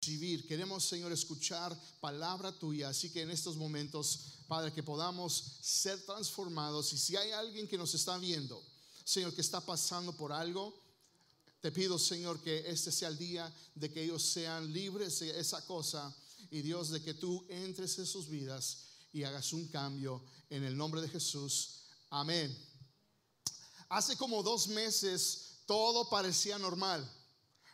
recibir, queremos, Señor, escuchar palabra tuya. Así que en estos momentos, Padre, que podamos ser transformados. Y si hay alguien que nos está viendo, Señor, que está pasando por algo, te pido, Señor, que este sea el día de que ellos sean libres de esa cosa. Y Dios, de que tú entres en sus vidas y hagas un cambio en el nombre de Jesús. Amén. Hace como dos meses todo parecía normal.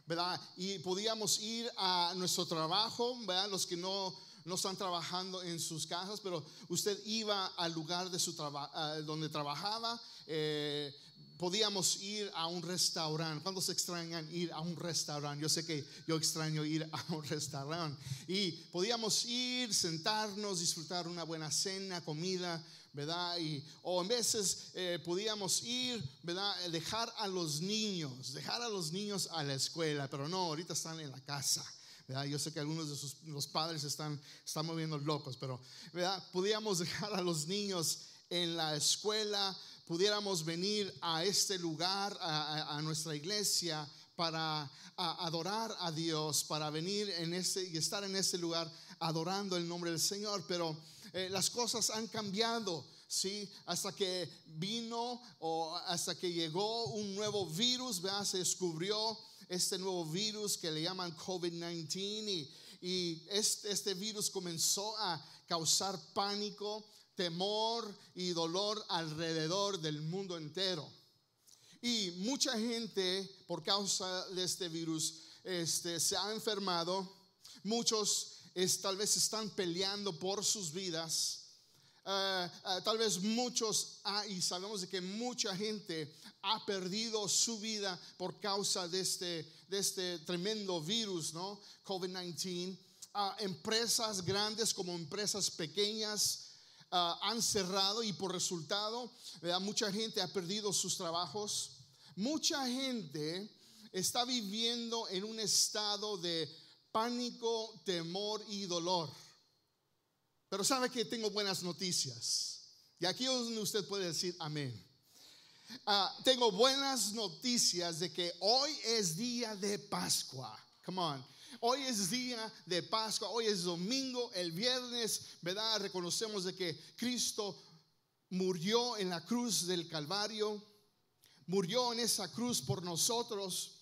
¿Verdad? Y podíamos ir a nuestro trabajo, ¿verdad? Los que no, no están trabajando en sus casas, pero usted iba al lugar de su trabajo, donde trabajaba. Eh, podíamos ir a un restaurante. ¿Cuántos extrañan ir a un restaurante? Yo sé que yo extraño ir a un restaurante. Y podíamos ir, sentarnos, disfrutar una buena cena, comida, ¿verdad? Y, o en veces eh, podíamos ir, ¿verdad? Dejar a los niños, dejar a los niños a la escuela, pero no, ahorita están en la casa. ¿verdad? Yo sé que algunos de sus, los padres están, están moviendo locos, pero ¿verdad? podíamos dejar a los niños en la escuela, pudiéramos venir a este lugar, a, nuestra iglesia, para adorar a Dios, para venir en ese y estar en ese lugar adorando el nombre del Señor, pero eh, las cosas han cambiado. ¿sí? Hasta que vino o hasta que llegó un nuevo virus, se descubrió este nuevo virus que le llaman COVID-19 y, y este, este, virus comenzó a causar pánico, temor y dolor alrededor del mundo entero. Y mucha gente por causa de este virus este, se ha enfermado, muchos tal vez están peleando por sus vidas. Eh, eh, tal vez muchos, y sabemos que mucha gente ha perdido su vida por causa de este, de este tremendo virus, ¿no? COVID-19. Ah, empresas grandes como empresas pequeñas ah, han cerrado y por resultado mucha gente ha perdido sus trabajos. Mucha gente está viviendo en un estado de pánico, temor y dolor. Pero sabe que tengo buenas noticias. Y aquí usted puede decir amén. Ah, tengo buenas noticias de que hoy es día de Pascua. Come on. Hoy es día de Pascua, hoy es domingo, el viernes, ¿verdad? Reconocemos de que Cristo murió en la cruz del Calvario, murió en esa cruz por nosotros.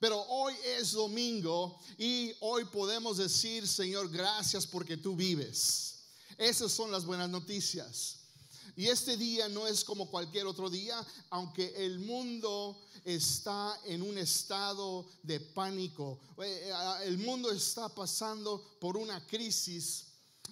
Pero hoy es domingo y hoy podemos decir, Señor, gracias porque tú vives. Esas son las buenas noticias. Y este día no es como cualquier otro día, aunque el mundo está en un estado de pánico. Eh, eh, el mundo está pasando por una crisis.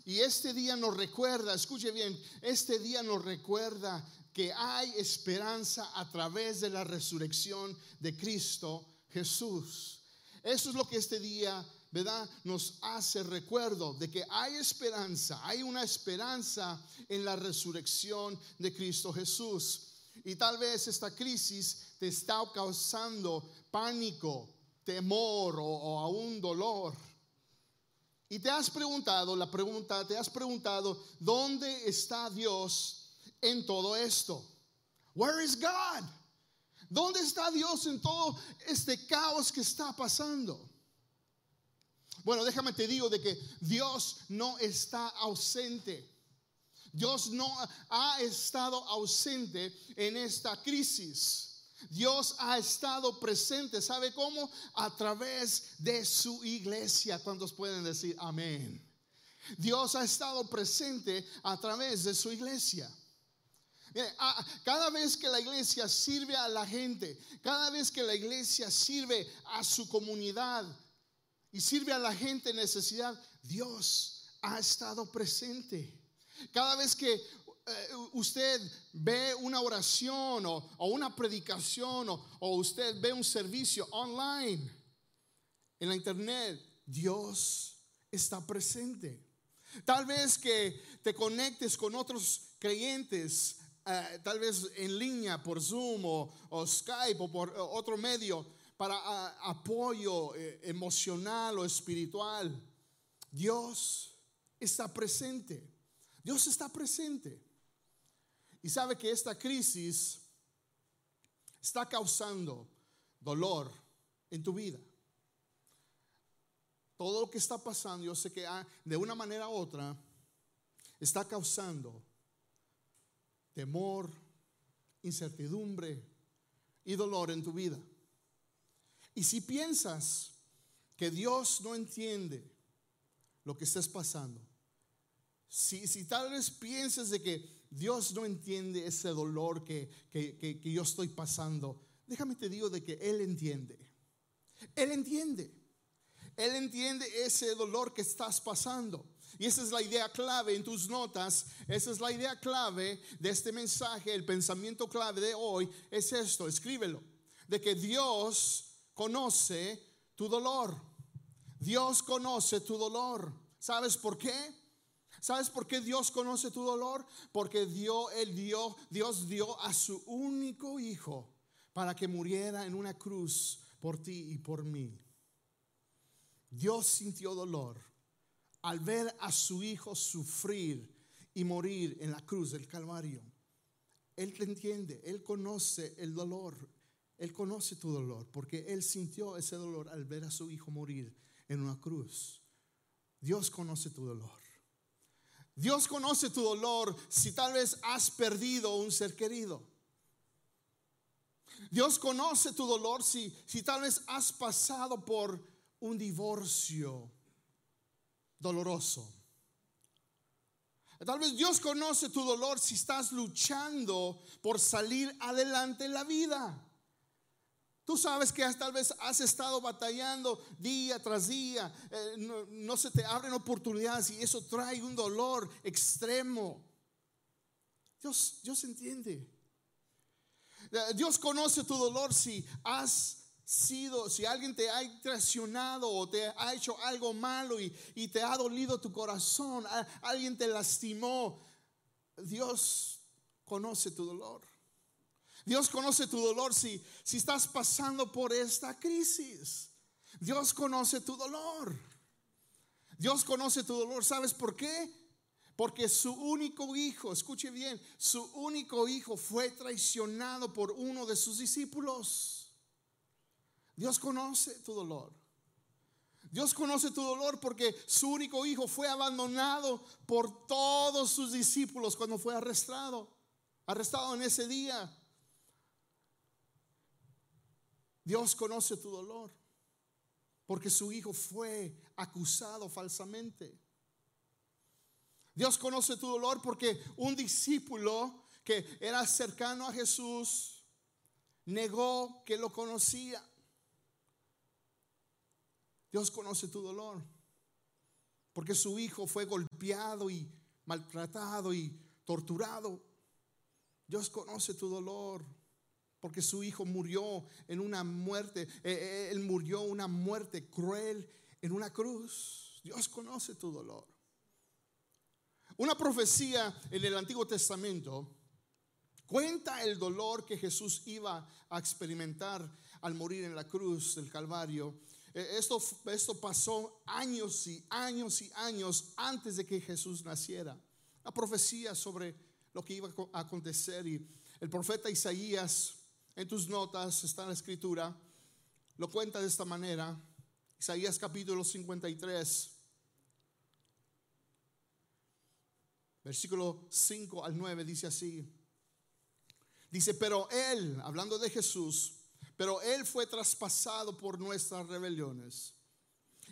Y este día nos recuerda, escuche bien, este día nos recuerda que hay esperanza a través de la resurrección de Cristo Jesús. Eso es lo que este día, Nos hace recuerdo de que hay esperanza, hay una esperanza en la resurrección de Cristo Jesús. Y tal vez esta crisis te está causando pánico, temor o, o aún dolor. Y te has preguntado, la pregunta, te has preguntado, ¿dónde está Dios en todo esto? Where is God? ¿Dónde está Dios en todo este caos que está pasando? Bueno, déjame te digo de que Dios no está ausente. Dios no ha estado ausente en esta crisis. Dios ha estado presente, ¿sabe cómo? A través de su iglesia. ¿Cuántos pueden decir amén? Dios ha estado presente a través de su iglesia. Cada vez que la iglesia sirve a la gente, cada vez que la iglesia sirve a su comunidad y sirve a la gente en necesidad, Dios ha estado presente. Cada vez que eh, usted ve una oración o, una predicación o usted ve un servicio online en la internet, Dios está presente. Tal vez que te conectes con otros creyentes eh, tal vez en línea por Zoom o, Skype o por otro medio para apoyo eh, emocional o espiritual. Dios está presente. Dios está presente. Y sabe que esta crisis está causando dolor en tu vida. todo lo que está pasando, yo sé que ah, de una manera u otra está causando temor, incertidumbre y dolor en tu vida. Y si piensas que Dios no entiende lo que estés pasando, si, si tal vez pienses de que Dios no entiende ese dolor que, que, que yo estoy pasando, déjame te digo de que Él entiende. Él entiende. Él entiende ese dolor que estás pasando. Y esa es la idea clave en tus notas. Esa es la idea clave de este mensaje. El pensamiento clave de hoy es esto. Escríbelo. De que Dios conoce tu dolor. Dios conoce tu dolor. ¿Sabes por qué? ¿Sabes por qué Dios conoce tu dolor? Porque dio, él dio, Dios dio a su único hijo para que muriera en una cruz por ti y por mí. Dios sintió dolor al ver a su hijo sufrir y morir en la cruz del Calvario. Él te entiende, Él conoce el dolor, Él conoce tu dolor, porque Él sintió ese dolor al ver a su hijo morir en una cruz. Dios conoce tu dolor. Dios conoce tu dolor si tal vez has perdido un ser querido. Dios conoce tu dolor si, si tal vez has pasado por un divorcio doloroso. Tal vez Dios conoce tu dolor si estás luchando por salir adelante en la vida. Tú sabes que tal vez has estado batallando día tras día, eh, no, se te abren oportunidades y eso trae un dolor extremo. Dios, Dios entiende. Eh, Dios conoce tu dolor si has sido, si alguien te ha traicionado o te ha hecho algo malo y, y te ha dolido tu corazón, alguien te lastimó, Dios conoce tu dolor. Dios conoce tu dolor si, si estás pasando por esta crisis. Dios conoce tu dolor. Dios conoce tu dolor. ¿Sabes por qué? Porque su único hijo, escuche bien, su único hijo fue traicionado por uno de sus discípulos. Dios conoce tu dolor. Dios conoce tu dolor porque su único hijo fue abandonado por todos sus discípulos cuando fue arrestado, arrestado en ese día. Dios conoce tu dolor porque su hijo fue acusado falsamente. Dios conoce tu dolor porque un discípulo que era cercano a Jesús negó que lo conocía. Dios conoce tu dolor. Porque su hijo fue golpeado y maltratado y torturado. Dios conoce tu dolor. Porque su hijo murió en una muerte. Eh, eh, él murió una muerte cruel en una cruz. Dios conoce tu dolor. Una profecía en el Antiguo Testamento cuenta el dolor que Jesús iba a experimentar al morir en la cruz del Calvario eh, esto, esto pasó años y años y años antes de que Jesús naciera. La profecía sobre lo que iba a acontecer y el profeta Isaías, en tus notas está en la escritura, lo cuenta de esta manera. Isaías capítulo 53, versículo 5 al 9 dice así. Dice, pero él, hablando de Jesús, pero Él fue traspasado por nuestras rebeliones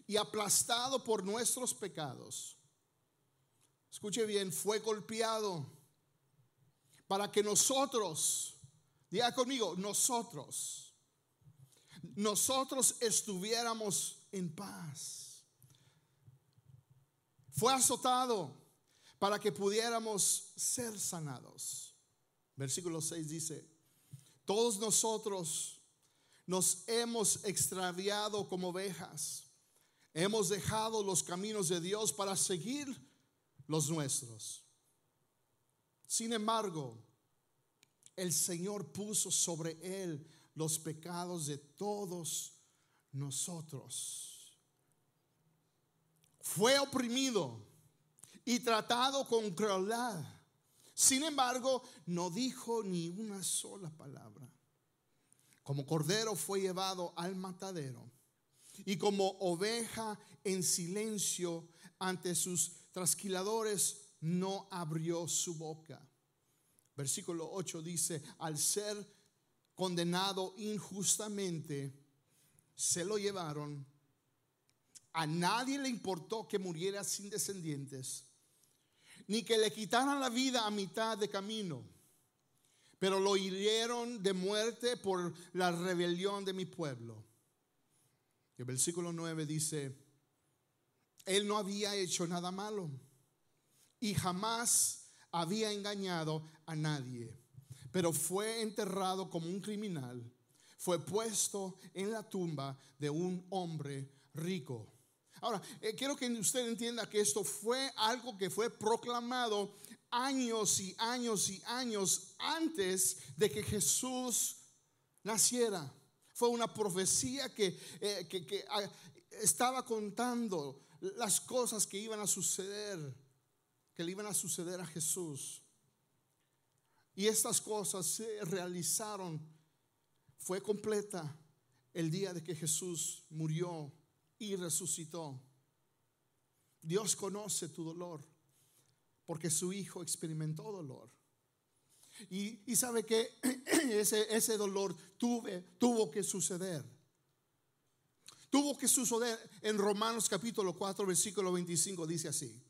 y aplastado por nuestros pecados. Escuche bien, fue golpeado para que nosotros, diga conmigo, nosotros, nosotros estuviéramos en paz. Fue azotado para que pudiéramos ser sanados. Versículo 6 dice, todos nosotros nos hemos extraviado como ovejas. Hemos dejado los caminos de Dios para seguir los nuestros. Sin embargo, el Señor puso sobre él los pecados de todos nosotros. Fue oprimido y tratado con crueldad. Sin embargo, no dijo ni una sola palabra. Como cordero fue llevado al matadero y como oveja en silencio ante sus trasquiladores, no abrió su boca. Versículo 8 dice, al ser condenado injustamente, se lo llevaron. A nadie le importó que muriera sin descendientes, ni que le quitaran la vida a mitad de camino, pero lo hirieron de muerte por la rebelión de mi pueblo. El versículo 9 dice, él no había hecho nada malo y jamás había engañado a nadie, pero fue enterrado como un criminal, fue puesto en la tumba de un hombre rico. Ahora, eh, quiero que usted entienda que esto fue algo que fue proclamado años y años y años antes de que Jesús naciera. Fue una profecía que, eh, que ah, estaba contando las cosas que iban a suceder, que le iban a suceder a Jesús. Y estas cosas se realizaron, fue completa el día de que Jesús murió y resucitó. Dios conoce tu dolor porque su Hijo experimentó dolor. Y, sabe que ese, ese dolor tuve, tuvo que suceder. Tuvo que suceder en Romanos capítulo 4, versículo 25, dice así.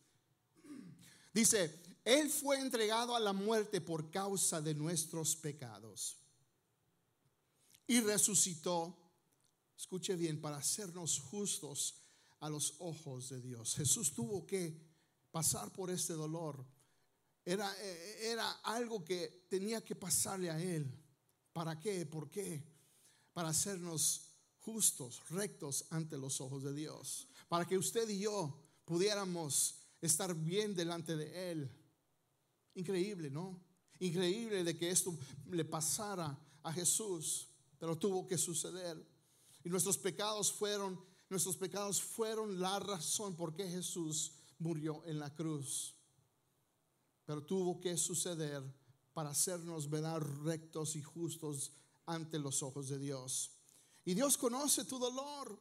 Dice, Él fue entregado a la muerte por causa de nuestros pecados y resucitó, escuche bien, para hacernos justos a los ojos de Dios. Jesús tuvo que pasar por este dolor. Era, era algo que tenía que pasarle a Él. ¿Para qué? ¿Por qué? Para hacernos justos, rectos ante los ojos de Dios, para que usted y yo pudiéramos estar bien delante de Él. Increíble, ¿no? Increíble de que esto le pasara a Jesús, pero tuvo que suceder. Y nuestros pecados fueron, nuestros pecados fueron la razón por qué Jesús murió en la cruz. Pero tuvo que suceder para hacernos ver rectos y justos ante los ojos de Dios. Y Dios conoce tu dolor.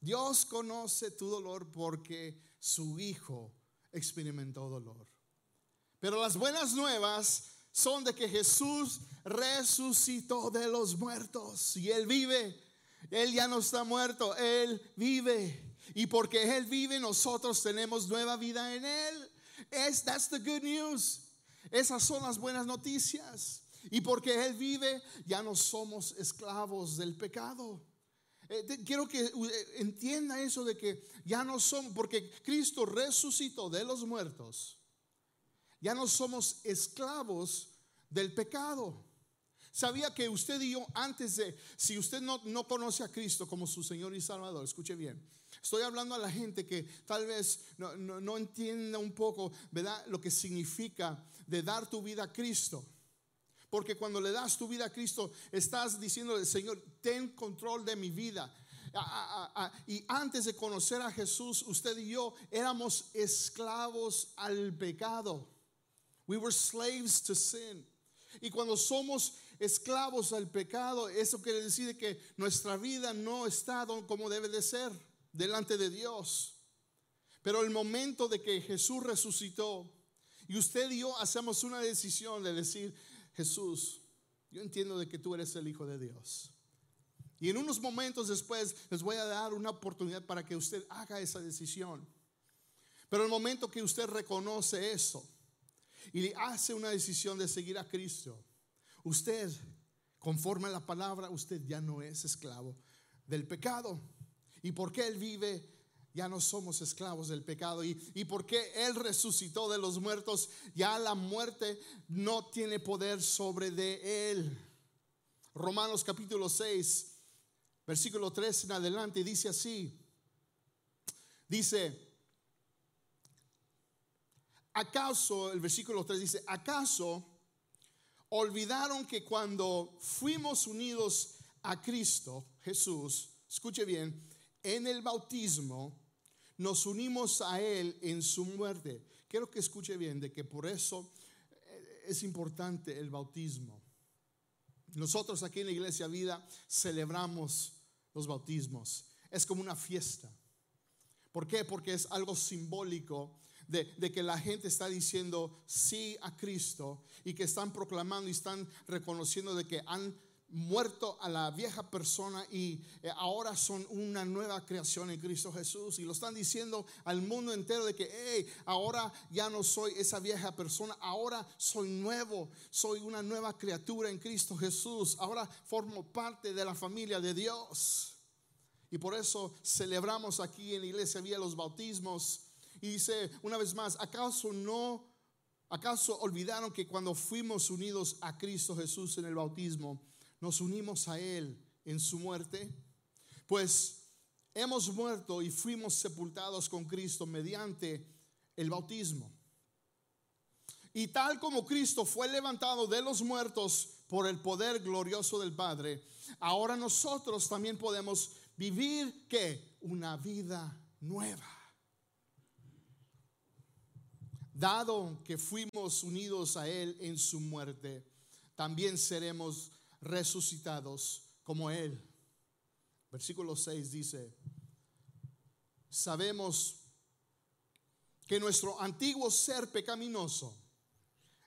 Dios conoce tu dolor porque su Hijo experimentó dolor. Pero las buenas nuevas son de que Jesús resucitó de los muertos y Él vive. Él ya no está muerto, Él vive. Y porque Él vive, nosotros tenemos nueva vida en Él. Es, that's the good news. Esas son las buenas noticias. Y porque Él vive, ya no somos esclavos del pecado. Eh, quiero que eh, entienda eso de que ya no somos, porque Cristo resucitó de los muertos, ya no somos esclavos del pecado. Sabía que usted y yo antes de, si usted no, no conoce a Cristo como su Señor y Salvador, escuche bien, estoy hablando a la gente que tal vez no, no entienda un poco, ¿verdad? Lo que significa de dar tu vida a Cristo. Porque cuando le das tu vida a Cristo, estás diciéndole, Señor, ten control de mi vida. y antes de conocer a Jesús, usted y yo éramos esclavos al pecado. We were slaves to sin. Y cuando somos esclavos al pecado, eso quiere decir que nuestra vida no está como debe de ser delante de Dios. Pero el momento de que Jesús resucitó y usted y yo hacemos una decisión de decir, Jesús, yo entiendo de que tú eres el Hijo de Dios. Y en unos momentos después les voy a dar una oportunidad para que usted haga esa decisión. Pero el momento que usted reconoce eso y hace una decisión de seguir a Cristo, usted, conforme a la palabra, usted ya no es esclavo del pecado. ¿Y porque Él vive? Ya no somos esclavos del pecado. Y, y porque Él resucitó de los muertos, ya la muerte no tiene poder sobre de Él. Romanos capítulo 6, versículo 3 en adelante, dice así. Dice, ¿acaso, el versículo 3 dice, ¿acaso olvidaron que cuando fuimos unidos a Cristo, Jesús, escuche bien, en el bautismo, nos unimos a Él en su muerte. Quiero que escuche bien de que por eso eh, es importante el bautismo. Nosotros aquí en la Iglesia Vida celebramos los bautismos. es como una fiesta. ¿Por qué? Porque es algo simbólico de, de, que la gente está diciendo sí a Cristo y que están proclamando y están reconociendo de que han muerto a la vieja persona y eh, ahora son una nueva creación en Cristo Jesús. Y lo están diciendo al mundo entero de que, hey, ahora ya no soy esa vieja persona, ahora soy nuevo, soy una nueva criatura en Cristo Jesús, ahora formo parte de la familia de Dios. Y por eso celebramos aquí en la iglesia vía los bautismos. Y dice una vez más, ¿acaso no, acaso olvidaron que cuando fuimos unidos a Cristo Jesús en el bautismo, nos unimos a Él en su muerte? Pues hemos muerto y fuimos sepultados con Cristo mediante el bautismo. Y tal como Cristo fue levantado de los muertos por el poder glorioso del Padre, ahora nosotros también podemos vivir que una vida nueva. Dado que fuimos unidos a Él en su muerte, también seremos resucitados como Él. Versículo 6 dice, sabemos que nuestro antiguo ser pecaminoso,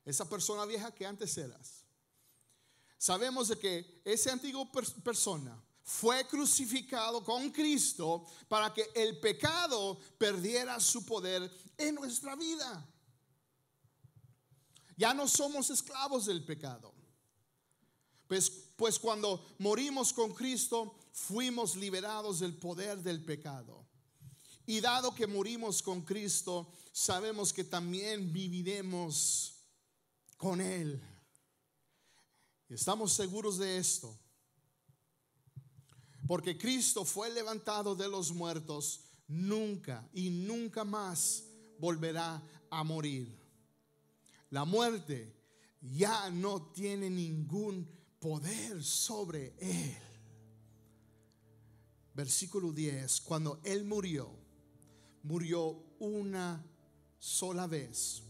esa persona vieja que antes eras, sabemos de que ese antiguo persona fue crucificado con Cristo para que el pecado perdiera su poder en nuestra vida. Ya no somos esclavos del pecado. Pues, pues cuando morimos con Cristo, fuimos liberados del poder del pecado. Y dado que morimos con Cristo, sabemos que también viviremos con Él. estamos seguros de esto. Porque Cristo fue levantado de los muertos, nunca y nunca más volverá a morir. La muerte ya no tiene ningún poder sobre él. Versículo 10, cuando él murió, murió una sola vez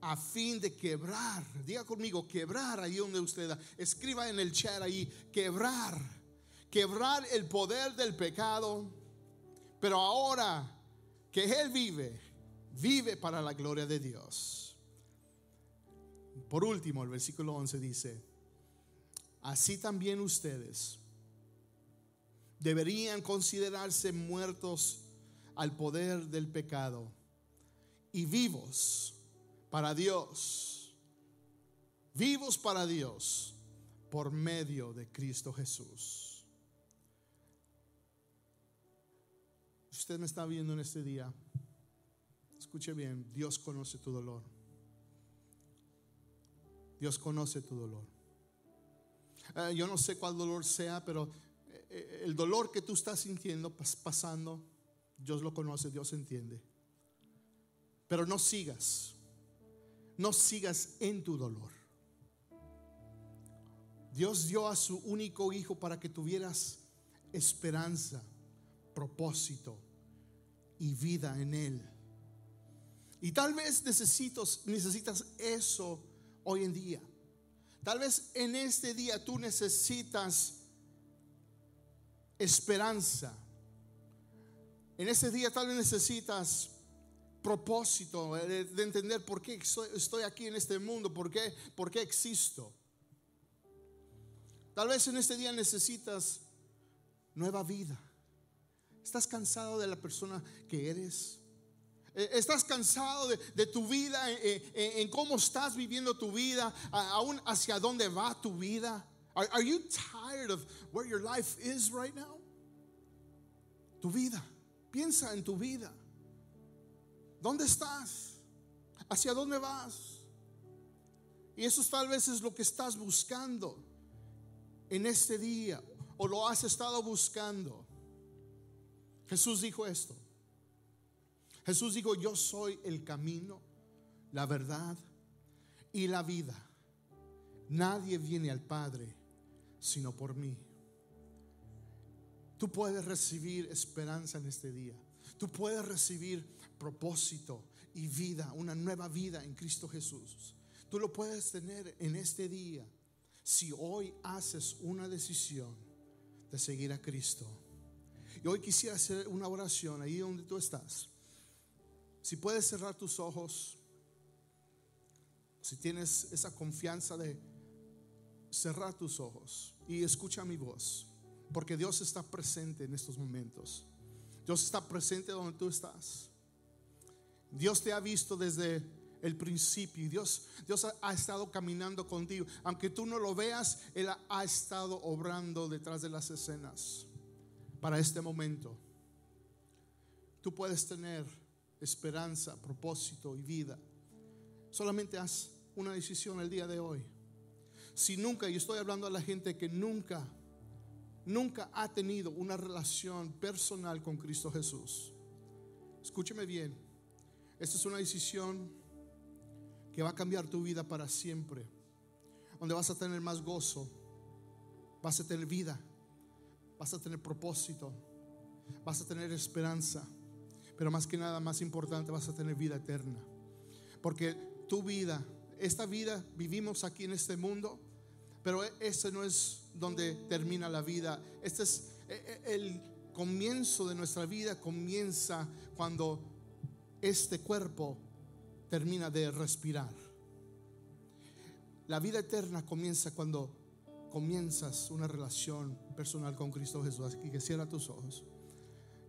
a fin de quebrar, diga conmigo, quebrar ahí donde usted escriba en el chat ahí, quebrar, quebrar el poder del pecado, pero ahora que Él vive, vive para la gloria de Dios. Por último, el versículo 11 dice, así también ustedes deberían considerarse muertos al poder del pecado y vivos para Dios, vivos para Dios por medio de Cristo Jesús. Usted me está viendo en este día. Escuche bien, Dios conoce tu dolor. Dios conoce tu dolor. Eh, yo no sé cuál dolor sea, pero eh, eh, el dolor que tú estás sintiendo, pasando, Dios lo conoce, Dios entiende. Pero no sigas, no sigas en tu dolor. Dios dio a su único hijo para que tuvieras esperanza, propósito y vida en él. Y tal vez necesitas eso hoy en día. Tal vez en este día tú necesitas esperanza. En este día tal vez necesitas propósito de, entender por qué estoy, aquí en este mundo, por qué, por qué existo. Tal vez en este día necesitas nueva vida. ¿Estás cansado de la persona que eres? Eh, ¿Estás cansado de, tu vida, eh, eh, en cómo estás viviendo tu vida, aún hacia dónde va tu vida? Are, are you tired of where your life is right now? Tu vida. Piensa en tu vida. ¿Dónde estás? ¿Hacia dónde vas? Y eso tal vez es lo que estás buscando en este día o lo has estado buscando. Jesús dijo esto. Jesús dijo, yo soy el camino, la verdad y la vida. Nadie viene al Padre sino por mí. Tú puedes recibir esperanza en este día. Tú puedes recibir propósito y vida, una nueva vida en Cristo Jesús. Tú lo puedes tener en este día si hoy haces una decisión de seguir a Cristo. Y hoy quisiera hacer una oración ahí donde tú estás. Si puedes cerrar tus ojos, si tienes esa confianza de cerrar tus ojos y escucha mi voz, porque Dios está presente en estos momentos. Dios está presente donde tú estás. Dios te ha visto desde el principio. Dios, Dios ha, estado caminando contigo. Aunque tú no lo veas, Él ha estado obrando detrás de las escenas para este momento. Tú puedes tener esperanza, propósito y vida. Solamente haz una decisión el día de hoy. Si nunca, y estoy hablando a la gente que nunca, nunca ha tenido una relación personal con Cristo Jesús. Escúcheme bien. Esta es una decisión que va a cambiar tu vida para siempre. Donde vas a tener más gozo, vas a tener vida, vas a tener propósito, vas a tener esperanza, pero más que nada, más importante, vas a tener vida eterna. Porque tu vida, esta vida vivimos aquí en este mundo, pero ese no es donde termina la vida. Este es e, e, el comienzo de nuestra vida, comienza cuando este cuerpo termina de respirar. La vida eterna comienza cuando comienzas una relación personal con Cristo Jesús. Así que cierra tus ojos.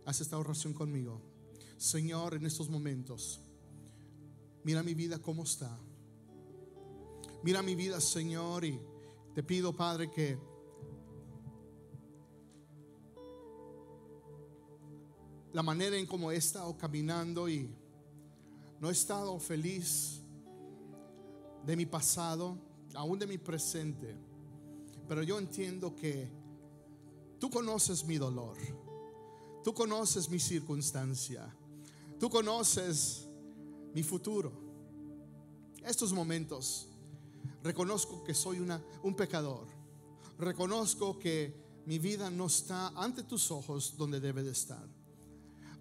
Haz esta oración conmigo. Señor, en estos momentos, mira mi vida cómo está. Mira mi vida, Señor, y te pido, Padre, que la manera en cómo he estado caminando y no he estado feliz de mi pasado, aún de mi presente, pero yo entiendo que tú conoces mi dolor, tú conoces mi circunstancia, tú conoces mi futuro. Estos momentos reconozco que soy un pecador, reconozco que mi vida no está ante tus ojos donde debe de estar.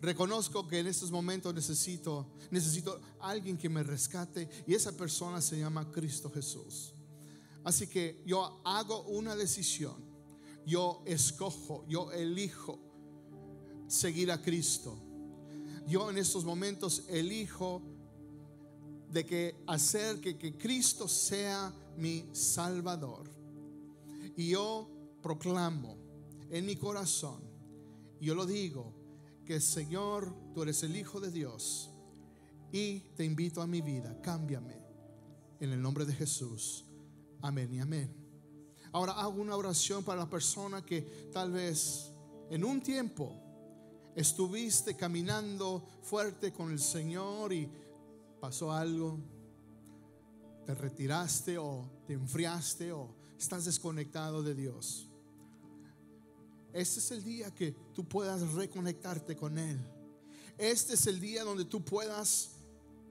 Reconozco que en estos momentos necesito, necesito alguien que me rescate y esa persona se llama Cristo Jesús. Así que yo hago una decisión, yo escojo, yo elijo seguir a Cristo. Yo en estos momentos elijo de que hacer que, Cristo sea mi Salvador. Y yo proclamo en mi corazón, yo lo digo, que Señor, tú eres el Hijo de Dios y te invito a mi vida, cámbiame en el nombre de Jesús. Amén y amén. Ahora hago una oración para la persona que tal vez en un tiempo estuviste caminando fuerte con el Señor y pasó algo, te retiraste o te enfriaste o estás desconectado de Dios. Este es el día que tú puedas reconectarte con Él. Este es el día donde tú puedas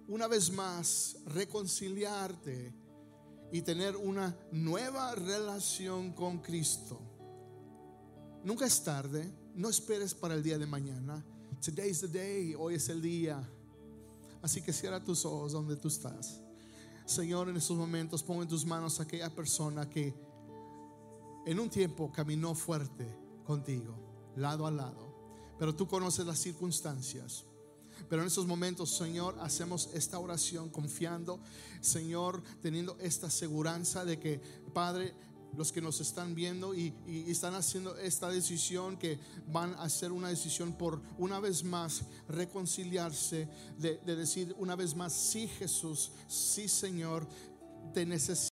una vez más reconciliarte y tener una nueva relación con Cristo. Nunca es tarde, no esperes para el día de mañana. Today is the day, hoy es el día. Así que cierra tus ojos donde tú estás. Señor, en estos momentos pon en tus manos a aquella persona que en un tiempo caminó fuerte contigo, lado a lado. Pero tú conoces las circunstancias. Pero en estos momentos, Señor, hacemos esta oración confiando, Señor, teniendo esta seguridad de que, Padre, los que nos están viendo y, están haciendo esta decisión, que van a hacer una decisión por una vez más reconciliarse, de, de decir una vez más, sí Jesús, sí Señor, te necesito.